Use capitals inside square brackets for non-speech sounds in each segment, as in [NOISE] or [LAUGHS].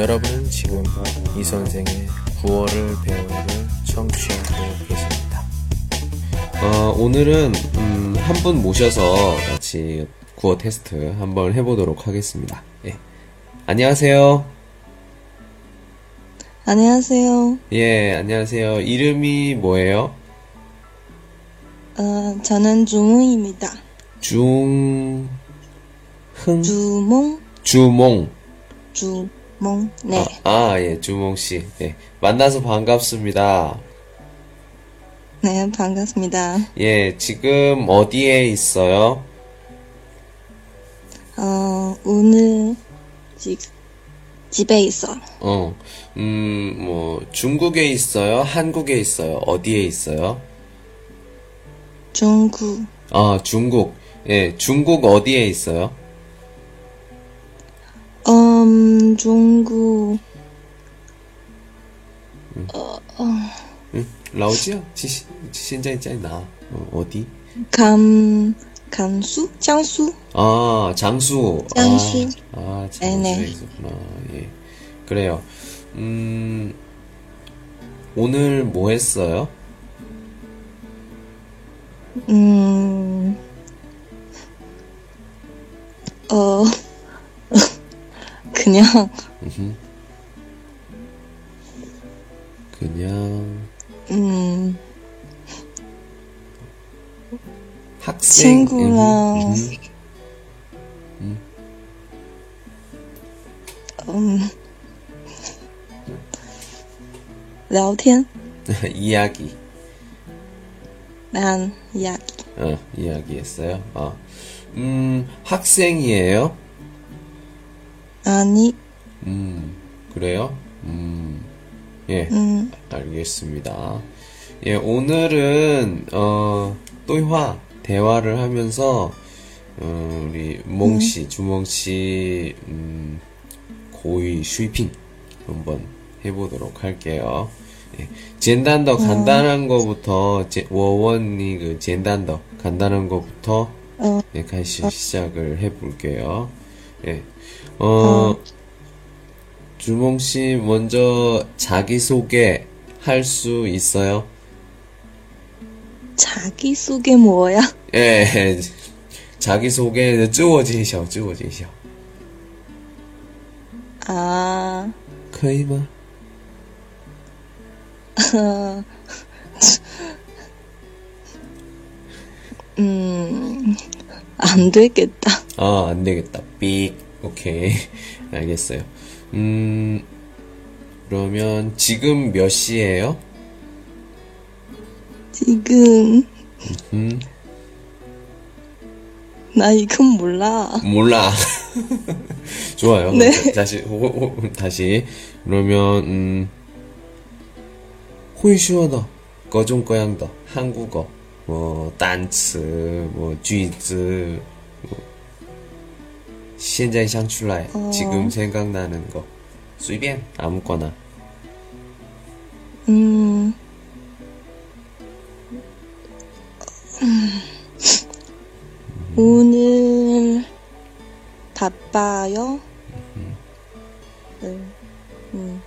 여러분은 지금 이 선생의 구어를 배우를 청취하고 계십니다. 어, 오늘은 음, 한 분 모셔서 같이 구어 테스트 한번 해보도록 하겠습니다. 예. 안녕하세요. 안녕하세요. 예, 안녕하세요. 이름이 뭐예요? 어, 저는 주몽입니다. 중, 흥, 주몽, 주몽. 주 몽. 네. 아, 아, 예, 주몽씨. 예. 만나서 반갑습니다. 네, 반갑습니다. 예, 지금 어디에 있어요? 어, 오늘 지, 집에 있어. 어, 음, 뭐, 중국에 있어요? 한국에 있어요? 어디에 있어요? 중국, 아, 중국. 예, 중국 어디에 있어요? 남종구 응. 어, 어. 응? 라오지야? 지시, 지, 나 어, 디 감... 간수? 장수? 아 장수 장수 아, 아 장수가 네네. 예. 그래요 음... 오늘 뭐 했어요? 음... 어... 그냥, 그냥 음, 학생. 친구랑, 음, 음, 聊天, 음. [LAUGHS] 이야기. 난 이야기. 어, 이야기했어요. 아, 음, 학생이에요? 아니, 음, 그래요? 음, 예. 음, 알겠습니다. 예, 오늘은, 어, 또화, 대화를 하면서, 어, 우리, 몽씨, 주몽씨, 음, 고의 슈이핑 한번 해보도록 할게요. 예, 젠단더 간단한 거부터, 제, 워원이 그 젠단더 간단한 거부터, 어, 네, 다시 시작을 해볼게요. 예, 어, 주몽 씨 먼저 자기소개 할 수 있어요? 자기소개 뭐야? [LAUGHS] 예, 자기소개 自我介绍,自我介绍. 아, 可以吗? [LAUGHS] 음, 안 되겠다. 아, 안 되겠다. 삑. 오케이. [LAUGHS] 알겠어요. 음, 그러면 지금 몇 시예요? 지금. 음. 나 이건 몰라. 몰라. [LAUGHS] 좋아요. 네. [LAUGHS] 다시, 호, 호, 다시. 그러면, 음, 호이슈어더, 거종거양더, 한국어, 뭐, 단츠, 뭐, 쥐즈, 现在想出来, 어. 지금 생각나는 거. 随便, 아무거나. 음, 음, 오늘 바빠요? 네. 음.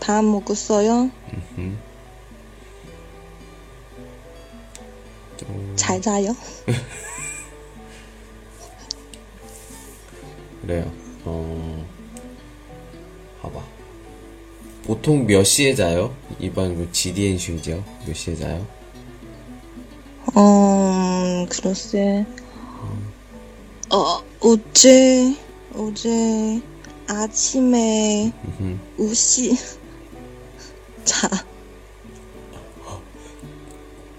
밥 먹었어요? 음. 잘 자요? [LAUGHS] 그래요. 어, 봐봐. 보통 몇 시에 자요? 이번 그 GDN 쉬죠? 몇 시에 자요? 음, 글쎄. 어, 어제, 어제 아침에 음흠. 우시 [LAUGHS] 자,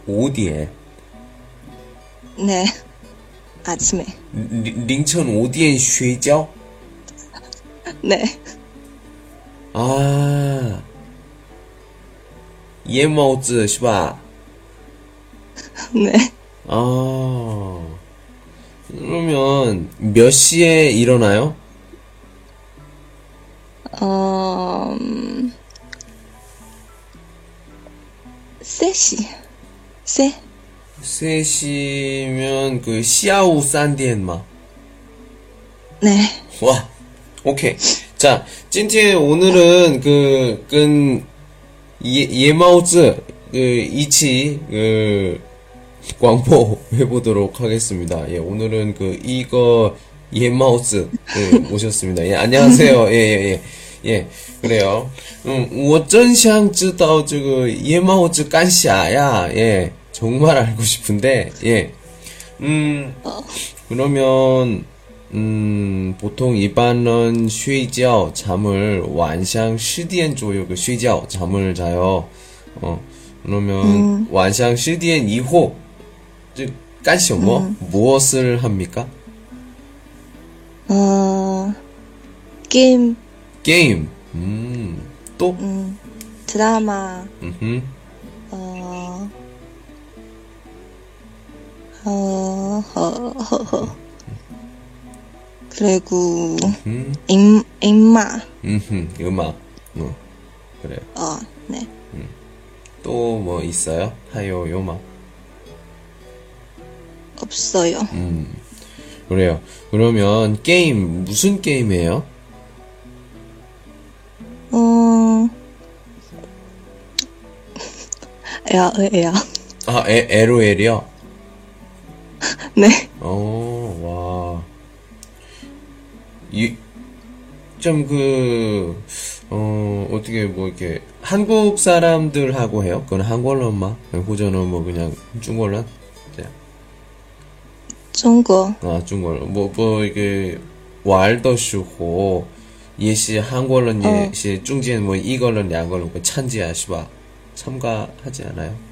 5点. 네. 아침에. 凌凌晨五点睡觉。 네. 아, 예모즈, 是吧? 네. 아, 그러면 몇 시에 일어나요? 어, 음, 3시. 3. 셋이면 그 시아우 산디엔마. 네. 와, 오케이. 자, 찐티 오늘은 그, 끈, 예, 예마우즈 그, 이치, 그, 광보 [LAUGHS] 해보도록 하겠습니다. 예, 오늘은 그, 이거, 예마우즈 예, [LAUGHS] 그, 오셨습니다. 예, 안녕하세요. 예, 예, 예. 예, 그래요. 음, 我真想知道这个예마오즈干啥呀? 예. 정말 알고 싶은데 예. 음. 그러면 음, 보통 일반은 쉬지어 잠을 완상 시디엔 조요그 쉬지어 잠을 자요. 어. 그러면 음. 완상 시디엔 이호 즉 까시오 뭐 음. 무엇을 합니까? 어 게임 게임 음또 음, 드라마 음흠. 어, 허, 허, 허. 그리고, 음, 임, 임마, 음흠. 음악. 어, 그래요. 어, 네. 또 뭐 있어요? 하요, 요마. 없어요. 음, 그래요. 그러면 게임, 무슨 게임이에요? 어, [LAUGHS] 야, 야, 아, 에, LOL이요? [LAUGHS] 네. 어, 와. 이, 좀 그, 어, 어떻게 뭐 이렇게, 한국 사람들하고 해요? 그건 한국어로만? 호전어 뭐 그냥 중국어로? 중국. 아, 중국어로. 뭐, 뭐 이게, 왈더슈호, 예시 한국어로 어. 예시 중지엔 뭐 이걸로 양걸로 뭐 찬지야 시바 참가하지 않아요?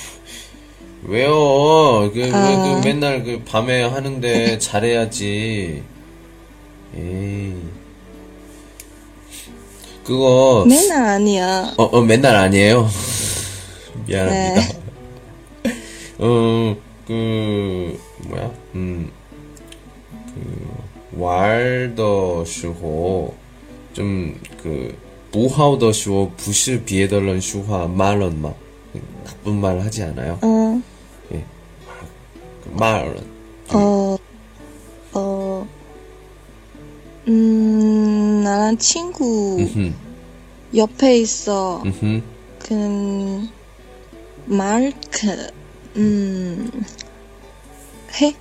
왜요? 그, 아... 그, 그 아. 맨날 그 밤에 하는데 잘해야지. 에이. 그거 맨날 아니야. 어, 어 맨날 아니에요. [LAUGHS] 미안합니다. 네. 어그 뭐야? 음. 그 왈더 슈호 좀그 부하우더 슈호 부시 비에덜런 슈화 말런 막 나쁜 말 하지 않아요? 어. 그 말은. 哦，哦，음, 나랑 친구 음흠, 옆에 있어. 음흠. 그 마이크, 음, 해?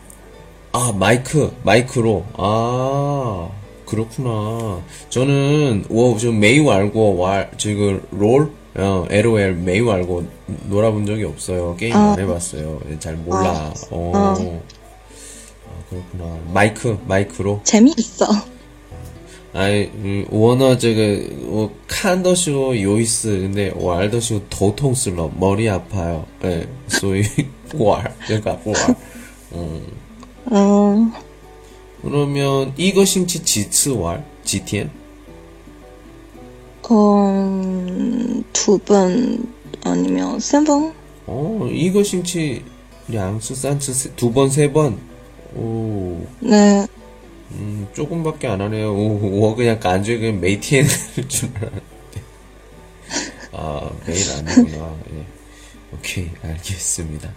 아, 마이크, 마이크로. 아, 그렇구나. 저는, 워, 저 메이우 알고, 와, 지금, 롤? 어, LOL 매우 말고 놀아본 적이 없어요. 게임 아. 안 해봤어요. 예, 잘 몰라. 아. 어. 어. 아, 그렇구나. 마이크, 마이크로? 재미있어. 아이, 음, 워너, 저그, 어, 칸더쇼, 요이스, 근데, 왈더쇼, 도통스러, 머리 아파요. 예, 소위, [LAUGHS] 왈, 그러니까, 왈. 음. 어. 그러면, 이것인지 지츠왈? GTN? 음, 두번 아니면 세 번? 어, 이거 싱치, 양수 산츠 두 번, 세 번. 오. 네. 음, 조금밖에 안 하네요. 오, 오 그냥 간주에 그냥 메이티엔을 [LAUGHS] 줄 알았는데. 아, 메일 아니구나. 예. 오케이, 알겠습니다.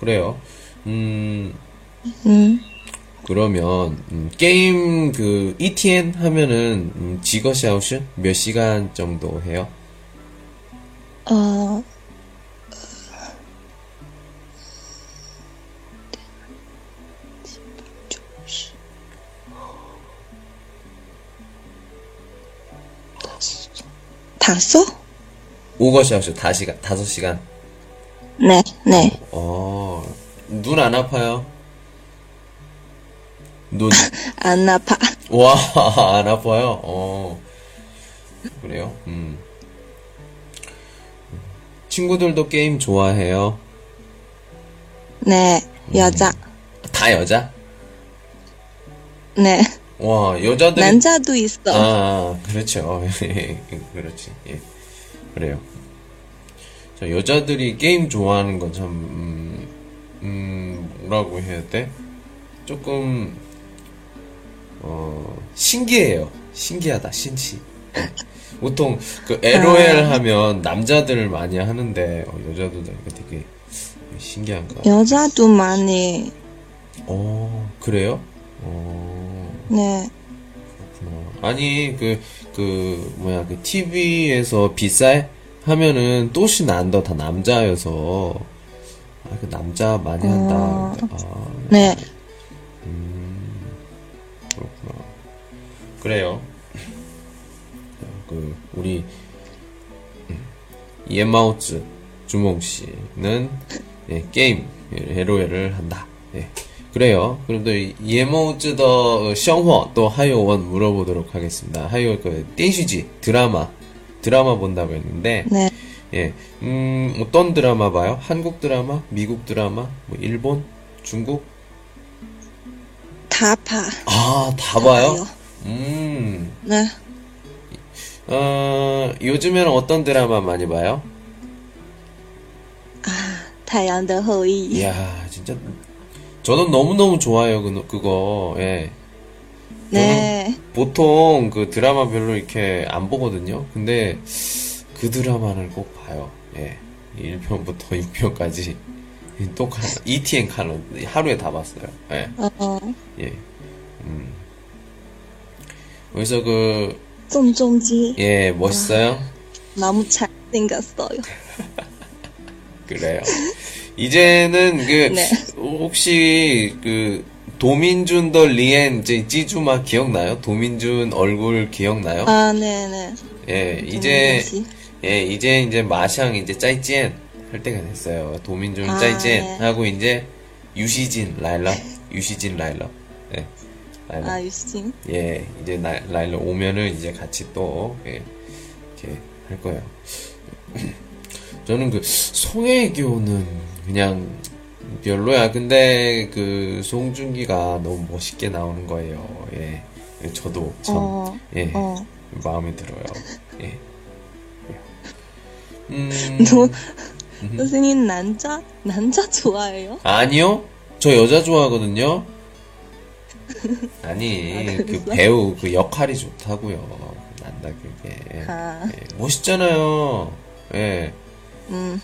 그래요. 음. 음. 그러면 음, 게임 그 ETN 하면은 음, 지거샤우스 몇 시간 정도 해요? 어, 다섯? 오거샤우스 다시간 다섯 시간. 네, 네. 어, 눈 안 아파요? 눈, [LAUGHS] 안 아파. 와, 안 아파요? 어, 그래요? 음. 친구들도 게임 좋아해요? 네, 여자. 다 여자? 네. 와, 여자들이. 남자도 있어. 아, 그렇죠. [LAUGHS] 그렇지. 예. 그래요. 자, 여자들이 게임 좋아하는 건 참, 음, 음, 뭐라고 해야 돼? 조금, 어, 신기해요. 신기하다, 신치. 예. 보통, 그, LOL 하면 남자들 많이 하는데, 어, 여자들도 이거 되게 신기한 거. 여자도 많이. 어, 그래요? 어. 네. 그렇구나. 아니 그 그 뭐야 그 TV에서 비쌀 하면은 또시 난다 다 남자여서 아 그 남자 많이 한다. 어. 아 네. 그렇구나. 그래요. 그 우리 음, 예마우츠 주몽 씨는 예, 게임 LOL을 한다. 예. 그래요. 그럼 또 예마우츠 더 생활 또 하요원 물어보도록 하겠습니다. 하요 그 댄시지 드라마 드라마 본다고 했는데 네. 예. 음, 어떤 드라마 봐요? 한국 드라마? 미국 드라마? 뭐 일본? 중국? 다 봐. 아, 다 봐요? 음. 네. 어, 요즘에는 어떤 드라마 많이 봐요? 아, 태양의 후이. 이야, 진짜. 저는 너무너무 좋아요, 그, 그거. 예. 네. 보통 그 드라마 별로 이렇게 안 보거든요. 근데 그 드라마를 꼭 봐요. 예. 1편부터 6편까지. [LAUGHS] 똑같, ETN 칼럼. 하루에 다 봤어요. 예. 어, 예. 음. 그래서 그, 쫑쫑지 예, 멋있어요? 너무 잘생겼어요. [LAUGHS] 그래요. 이제는 그 네. 혹시 그 도민준 더 리엔 제 찌주마 기억나요? 도민준 얼굴 기억나요? 아, 네네. 예, 이제 예, 이제 이제 마샹 이제 짜이찐 할 때가 됐어요. 도민준 아, 짜이찐 네. 하고 이제 유시진 라일러, 유시진 라일러. 예. 라일러. 아, 유신. 예, 이제 나- 라일러 오면은 이제 같이 또, 예, 이렇게 할 거예요. [CLEARS THROAT] 저는 그, 송혜교는 그냥 별로야. 근데 그, 송중기가 너무 멋있게 나오는 거예요. 예. 저도 참, 어, 예, 어. 마음에 들어요. 예. [LAUGHS] 음, 너, 선생님 남자, 남자 좋아해요? 아니요? 저 여자 좋아하거든요? [LAUGHS] 아니, 아, 그? 배우 그 역할이 좋다고요. 난다, 그게. 아. 예, 멋있잖아요. 예. 음,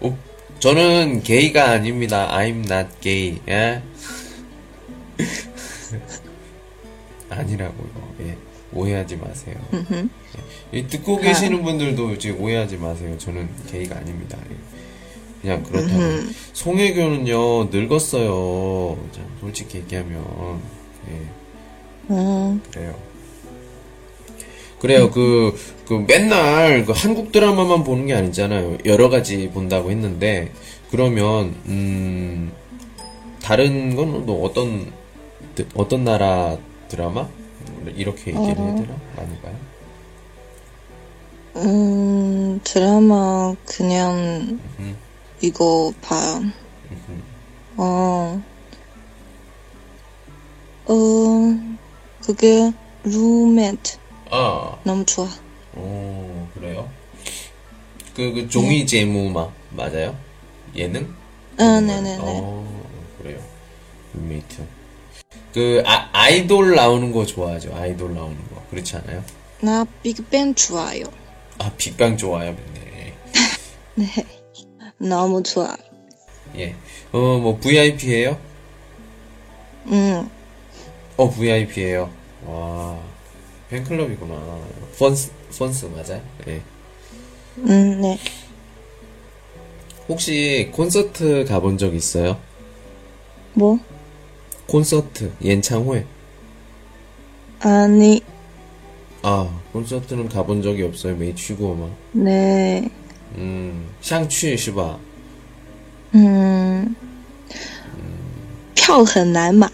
어, 저는 게이가 아닙니다. I'm not gay. 예? [LAUGHS] 아니라고요. 예. 오해하지 마세요. 음, 이 듣고 계시는 분들도 이제 오해하지 마세요. 저는 게이가 아닙니다. 예. 그냥 그렇다고. 송혜교는요, 늙었어요. 자, 솔직히 얘기하면. 예, 음, 그래요. 그래요, 그, 그 맨날 그 한국 드라마만 보는 게 아니잖아요. 여러 가지 본다고 했는데, 그러면, 음, 다른 건 또 어떤, 드- 어떤 나라 드라마? 이렇게 얘기를 해야 되나? 많이 봐요? 음, 드라마 그냥 음. 이거 봐요. 어, 어, 그게 루메트 아, 너무 좋아. 오, 그래요? 그, 그 종이 제무마, 맞아요? 예능? 아, 네네네. 어, 그래요. 룸메이트. 그, 아, 아이돌 나오는 거 좋아하죠? 아이돌 나오는 거. 그렇지 않아요? 나 빅뱅 좋아요. 아, 빅방 좋아요? 네. 네, 너무 좋아. 예. 어, 뭐, VIP에요? 음, 어, VIP에요. 와, 팬클럽이구나. 펀스, 펀스 맞아요? 예. 음, 네. 혹시 콘서트 가본 적 있어요? 뭐? 콘서트, 연창회. 아니, 아, 콘서트는 가본 적이 없어요. 没去过吗? 네, 음, 想去是吧?嗯，票很难买。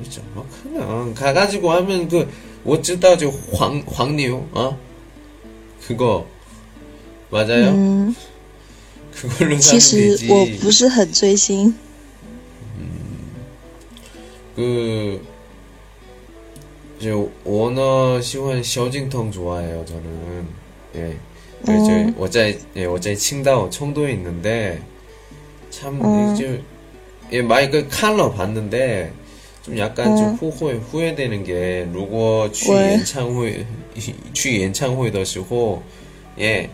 그렇죠. 뭐 그냥 가가지고 하면 그 어쩌다 저황 황리오 어 그거 맞아요? 嗯， 그걸로 其 사면 实我 되지. 不是很追星。 그 이제 워너 시원 셔징텅 좋아해요 저는 예 음. 이제 어제 예 어제 칭다오 청도에 있는데 참 어. 음. 이제 예 많이 그 칼러 봤는데 좀 약간 음. 좀 어. 후회 후회되는 게 루고 취 연창 후에 취 연창 후에 더시고 예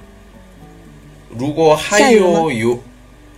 루고 하이오 요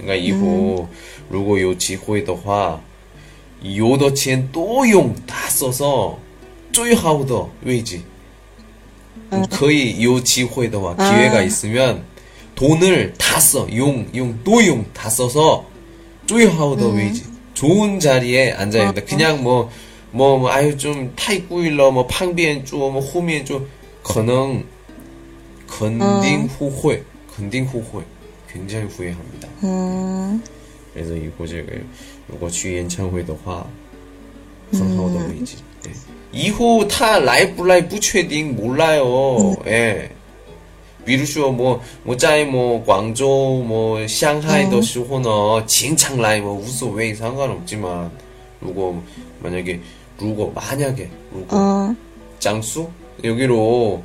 예. 그러니까 이후 如果有机会的话，有的钱多用다 써서 最好的位置。可以有机会的话, 기회가 있으면 돈을 다 써, 용, 용, 또 용 다 써서 最好的位置, 좋은 자리에 앉아야 된다. 그냥 뭐, 뭐, 뭐, 아유, 좀, 타이꾸일러, 뭐, 팡비엔 쪼, 뭐, 호미엔 쪼, 可能, 건딩 후회, 건딩 후회. 굉장히 후회합니다. 嗯 그래서 이거 제가,如果去演唱会的话,很好的位置. 예. 이후 타 라이브 라이브 不确定 몰라요. 예. 比如说뭐, 뭐, 在뭐, 광저우, 뭐, 상하이 的时候呢, 진창 라이브, 无所谓, 상관없지만, 如果, 만약에, 如果, 만약에, 如果, 嗯 장수? 여기로,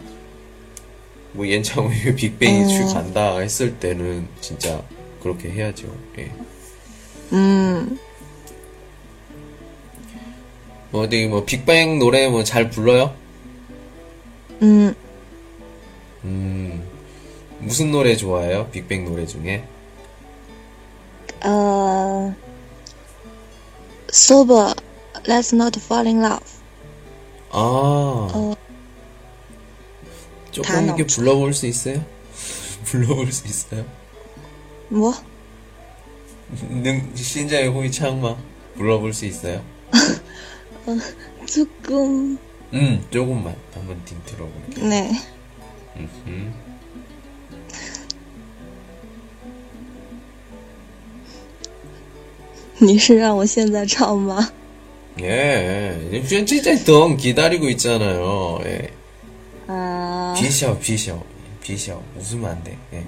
뭐 옌창우유 빅뱅이 줄 음. 간다 했을 때는 진짜 그렇게 해야죠. 예. 음. 뭐, 어디 뭐 빅뱅 노래 뭐 잘 불러요? 음. 음. 무슨 노래 좋아해요? 빅뱅 노래 중에? 어. Sober, Let's Not Fall in Love. 아. 어. 조금 다 이렇게 넘쳐. 불러볼 수 있어요? [LAUGHS] 불러볼 수 있어요? 我 능, 신자의 호이 창마 불러볼 수 있어요? [LAUGHS] 조금 음, 조금만 한번 띵 들어볼게요. 네. 음. 네. 你[LAUGHS] 是让我现在唱吗？ 예, 지금 진짜 덩 기다리고 있잖아요. 예. 啊， 비셔, 비셔, 비셔. 웃으면 안 돼. 예. [LAUGHS]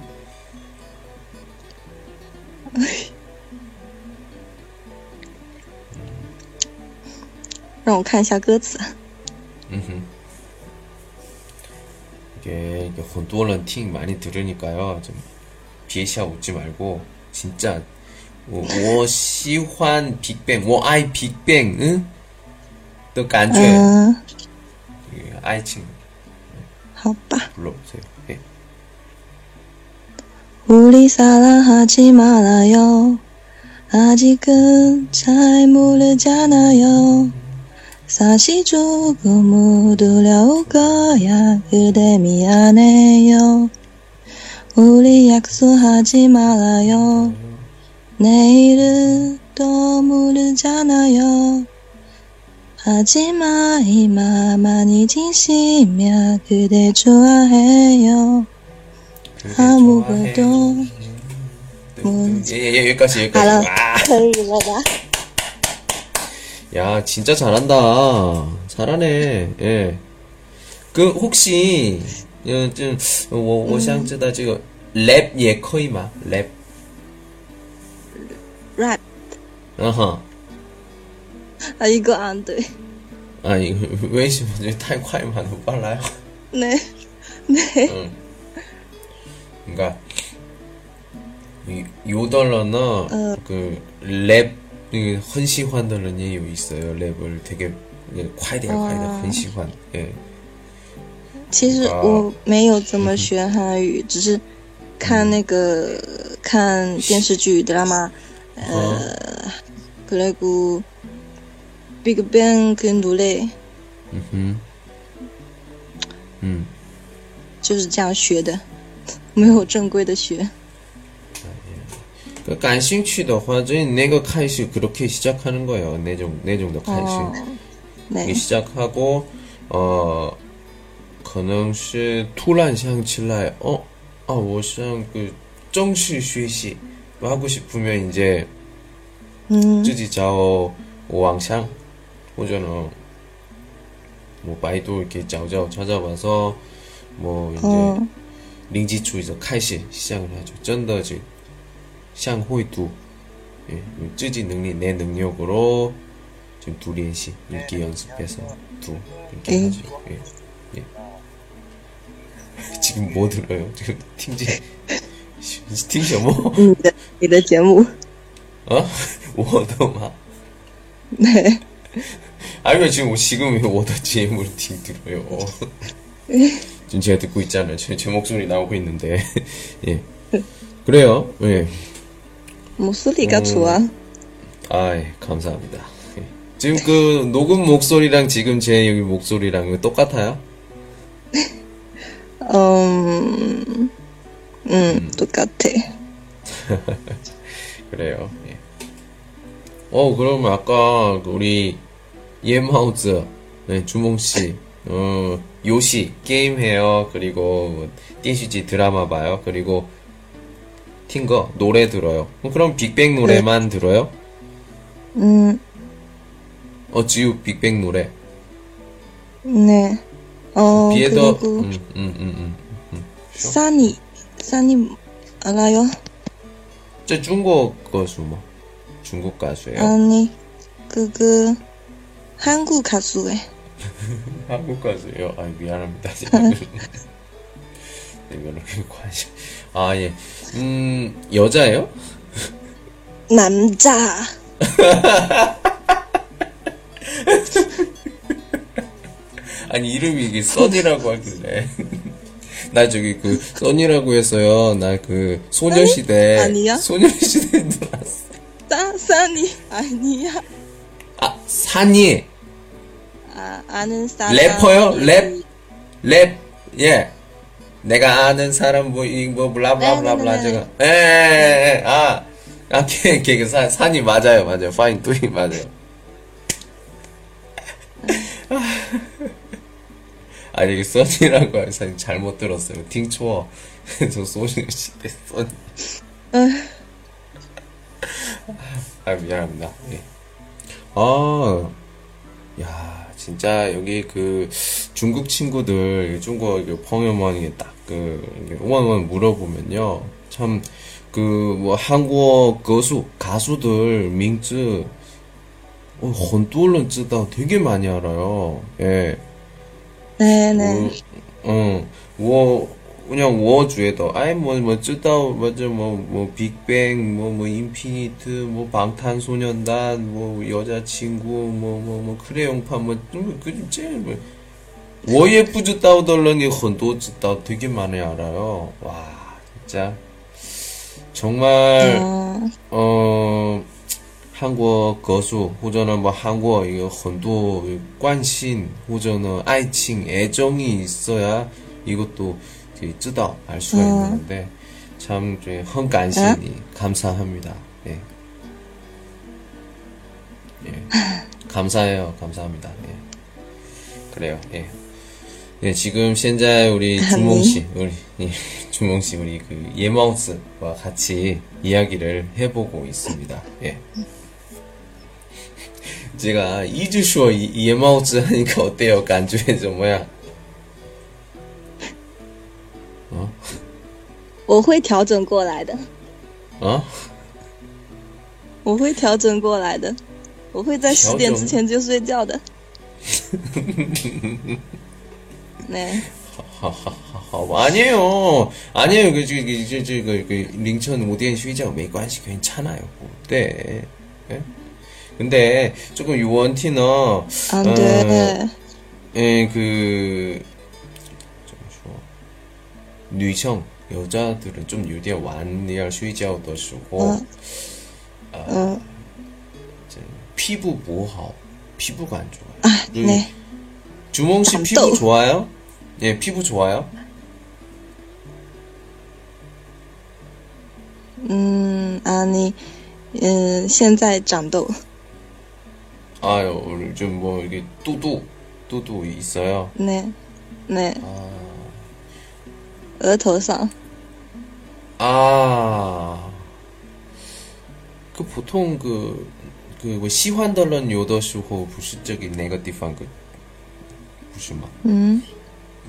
让我看一下歌词。 음흠. 이게, 이게 很多人听 많이 들으니까요. 좀 비샤 웃지 말고 진짜 我我喜欢 빅뱅, 我爱 빅뱅, 응? 的感觉, 嗯， 예, 爱情 好吧。 불러보세요. 예. 우리 사랑하지 말아요. 아직은 잘 모르잖아요. 사실 조금 두려울 거야. 그대 미안해요. 우리 약속하지 말아요. 내일은 또 모르잖아요. 하지마 이마 많이 치시면 그대 좋아해요. 아무것도 뭔지 음, 음, 음. 예, 예, 예, 여기까지 여기까지. 알아. 아. 와. 걸리마다 야 진짜 잘한다. 잘하네. 예그 혹시 예, 좀워워샹즈다 어, 지금 랩 예커이마 랩. 랩. 어허. 啊，一个啊，对， 아니, 为什么太快嘛？都빨라요 那那 응. 그러니까 요덜러는 어. 그랩 그, 很喜欢的人也有 있어요. 랩을 되게 快点快点 어. 很喜欢. 예. 其实啊我没有怎么学韩语，只是看那个看电视剧드라마，呃，그리고 빅뱅 그 노래 음. 음. 就是这样学的，没有正规的学。 그 관심 취더 화저는 내가 카이시 그렇게 시작하는 거예요. 내정 내정도 카이시. 哦， 네， 이게 시작하고 呃，可能是突然想起来，哦，啊，我想그正式学习하고 싶으면 이제 嗯自己找网上 或者呢뭐 바이도 이렇게 找找 찾아봐서 뭐 이제 哦 링지추에서 开始 시작을 하죠. 真的是像会读 예,自己 능력 내 능력으로 좀 두练习 읽기 연습해서 두 이렇게 예. 하죠. 예. 예. [LAUGHS] 지금 뭐 들어요? 지금 팅지 팅지 뭐? 你的你的节目， 어? [LAUGHS] 워더마 对， [LAUGHS] 아니면 지금 지금 왜 워더 GM으로 팅 들어요? 지금 제가 듣고 있잖아요. 제, 제 목소리 나오고 있는데 [LAUGHS] 예 그래요. 예. 목소리가 좋아. 아, 예, 감사합니다. 예. 지금 그 녹음 목소리랑 지금 제 여기 목소리랑 똑같아요? [LAUGHS] 음, 음, 똑같아. 그래요. 예. 어, 그럼 아까 우리 예마우즈, 네, 주몽 씨, 어, 요시 게임 해요. 그리고 뭐, 띠시지 드라마 봐요. 그리고 팅거 노래 들어요. 어, 그럼 빅뱅 노래만 들어요? 음, 어, 지우 빅뱅 노래. 네. 어, 비에더, 그리고 음, 음, 음, 음. 사니, 사니 알아요? 저 중국 가수 뭐? 중국 가수예요? 아니, 그그 한국 가수에. 한국 가수예요. [LAUGHS] 아 미안합니다. 제가 [LAUGHS] 네, 관심. 아 예. 음 여자예요? [LAUGHS] 남자. 아니 이름이 이게 써니라고 하길래. 나 저기 그 써니라고 해서요. 나 그 소녀시대 아니야? 소녀시대 들어왔어. 사, 사니 아니야. 아 산이 아, 아는 사람. 래퍼요? 랩? 랩, 예. 내가 아는 사람, 뭐, 이, 뭐, 블라블라블라블라, 네, 네, 네, 제가. 예, 예, 예, 아. 아, 걔, 걔, 그 산, 산이 맞아요, 맞아요. 파인, 对, 맞아요. [LAUGHS] 아, 이게 써니라고 해서 잘못 들었어요. 听错. [LAUGHS] 저 소녀시대 써니. 아 미안합니다. 예. 아, 야 진짜 여기 그 중국 친구들 중국 펑여머니 딱그 오만원 물어보면요 참 그 뭐 한국 가수 가수들 민즈 어, 헌뚜얼런 쯔다 되게 많이 알아요. 예. 네네. 어, 어, 그냥 워주에도 아이 뭐뭐 쯔다오 뭐죠 뭐뭐 빅뱅 뭐뭐 인피니트 뭐 방탄소년단 뭐 여자친구 뭐뭐 뭐 크레용파 뭐그 제일 뭐. 워예프 쯔다오 덜런이 헌도 쯔다 되게 많이 알아요. 와 진짜. 정말 어. 어 한국 거수 호전은 뭐 한국 이거 헌도 관심 혹은 아이칭 애정이 있어야 이것도 知道알 수가 음. 있는데 참 헌간신이 음? 감사합니다. 예. 예. 감사해요. 감사합니다. 예. 그래요. 예. 네, 지금 현재 우리 주몽 씨, 우리 예, [LAUGHS] 준몽 씨 우리 그 예마우스와 같이 이야기를 해보고 있습니다. 예. [LAUGHS] 제가 이즈쇼 예마우스 하니까 어때요? 간주에서 뭐야? 我会调整过来的， 어? 我会调整过来的，我会在十点之前就睡觉的。네. 好好好好吧 아니에요. 아니에요. 그, 저, 그, 저, 저, 그, 그, 링천 오디엔 쉬자. 没关系. 괜찮아요. 뭐, 네. 예? 근데, 조금 유원티는, 안 돼. 예, 그, 잠시만. 女生, 여자들은 좀 유디에 완리얼 쉬자오 더 쓰고, 어. 어, 피부 뭐하오? 피부가 안 좋아요. 아, 그, 네. 주몽 씨 피부 또. 좋아요? 예, 피부 좋아요? 음, 아니, 음, 现在长痘. 아유, 오늘 좀 뭐, 이게 뚜뚜, 또도 있어요. 네, 네, 아, 额头上。 아. 그 보통 그, 그, 뭐 시환달런 요더쇼호 부수적인 네거티브한 그, 부수막 음.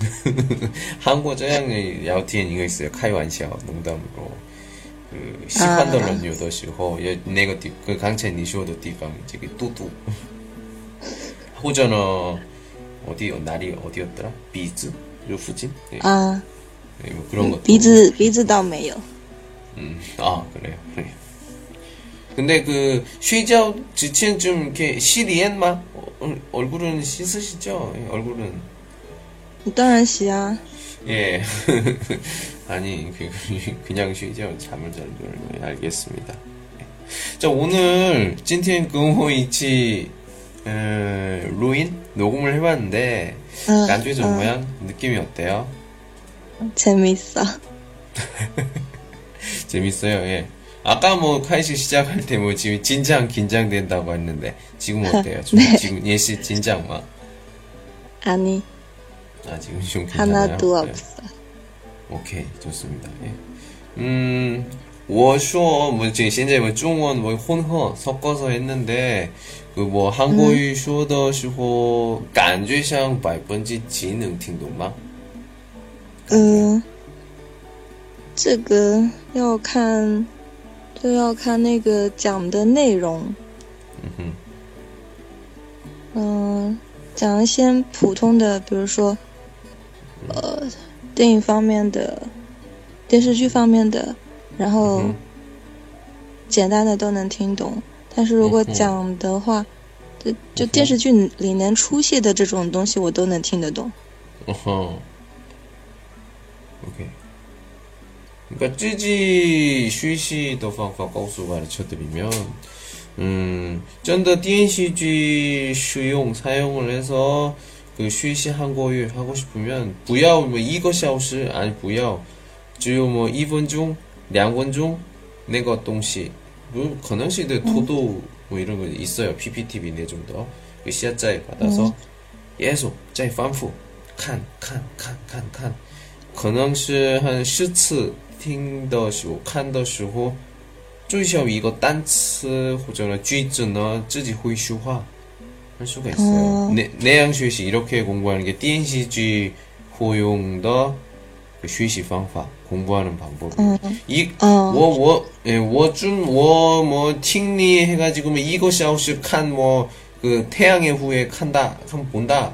[LAUGHS] 한국어 저양의 야오티엔 이거 있어요. 카이완시아 농담으로. 그, 시환달런 아. 요더쇼호, 네거티브, 그 강찬 니쇼도 띠가 이제 그 뚜뚜. [LAUGHS] 호전어, 어디, 날이 어디였더라? 비즈? 요 후진? 네. 아. 예, 뭐 그런 것 비즈 비즈 다 매요. 음, 아 그래요. 그래요. 근데 그 쉬자오 지친 좀 이렇게 시리엔 막 어, 얼굴은 씻으시죠? 예, 얼굴은 일단은 씨야. 예. [LAUGHS] 아니 그, [LAUGHS] 그냥 쉬죠. 잠을 잘 들고 네, 알겠습니다. 예. 자 오늘 찐텐 금호이치 음, 루인 녹음을 해봤는데 난중에 좀 모양 느낌이 어때요? 재밌어. [LAUGHS] 재밌어요, 예. 아까 뭐, 카이시 시작할 때 뭐, 지금 진장, 긴장된다고 했는데, [LAUGHS] 지금 어때요? 좀, 지금 예시 진장 막. 아니 아, 지금 좀 괜찮아요? 하나도 네. 없어. 오케이, 좋습니다. 예. 음, 我说, 뭐, 지금, 现在뭐, 중원, 뭐, 혼허, 섞어서 했는데, 그, 뭐, 한국어 说的时候,感觉像百分之几能听懂吗? 嗯，这个要看，就要看那个讲的内容。嗯哼，嗯，讲一些普通的，比如说，呃，电影方面的、电视剧方面的，然后嗯简单的都能听懂。但是如果讲的话，就就电视剧里能出现的这种东西，我都能听得懂。어 허. OK。그러니까 쯔지 쉬시도 방법 가우수가르쳐드리면 음, 쩐더 DNCG 수용 사용을 해서 그 쉬시 한국유 하고 싶으면 부여 뭐 이것이 하우스 아니 부여 주요 뭐 2분중 2분중 내가 동시. 뭐 가능시대 음. 토도 뭐 이런 거 있어요. PPTV 내좀더. 그 시야자에 받아서 음. 계속 자이 반푸. 칸 칸 칸 칸 칸. 可能是很十次听的时候、看的时候，最少一个单词或者呢句子呢自己会说话할 수가 있어요. 어. 내, 내양学习 이렇게 공부하는 게 DNCG 호용的 그 学习方法 공부하는 방법이에요. 嗯 이 嗯 我我诶，我좀我뭐听你 해가지고 뭐 이거 샤오시 칸뭐그 태양의 후예 칸다 칸 본다.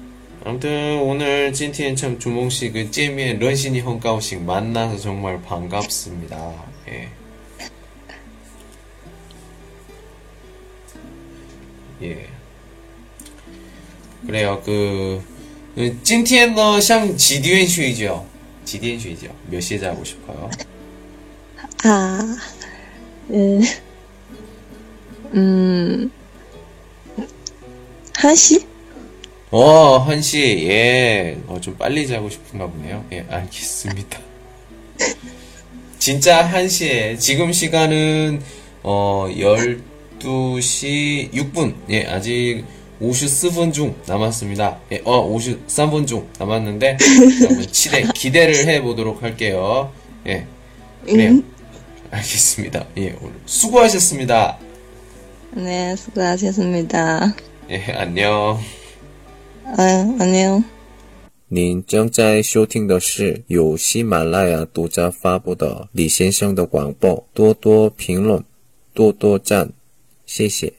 아무튼 오늘 찐티엔 참 조몽씨 그 잼의 런신이 헝가오식 만나서 정말 반갑습니다. 예. 예. 그래요. 그 찐티엔너像 GDN 쇼이죠. GDN 쇼이죠. 몇 시에 자고 싶어요? 아, 음, 음, 1시? 어, 한시, 예. 어, 좀 빨리 자고 싶은가 보네요. 예, 알겠습니다. [LAUGHS] 진짜 한시에, 지금 시간은, 어, 12시 6분. 예, 아직 50분 중 남았습니다. 예, 어, 53분 중 남았는데, 한번 치대, 기대를 해보도록 할게요. 예, 그래요. 음. 알겠습니다. 예, 오늘 수고하셨습니다. 네, 수고하셨습니다. 예, 안녕. 嗯阿妞您正在收听的是由喜马拉雅独家发布的李先生的广播多多评论多多赞谢谢。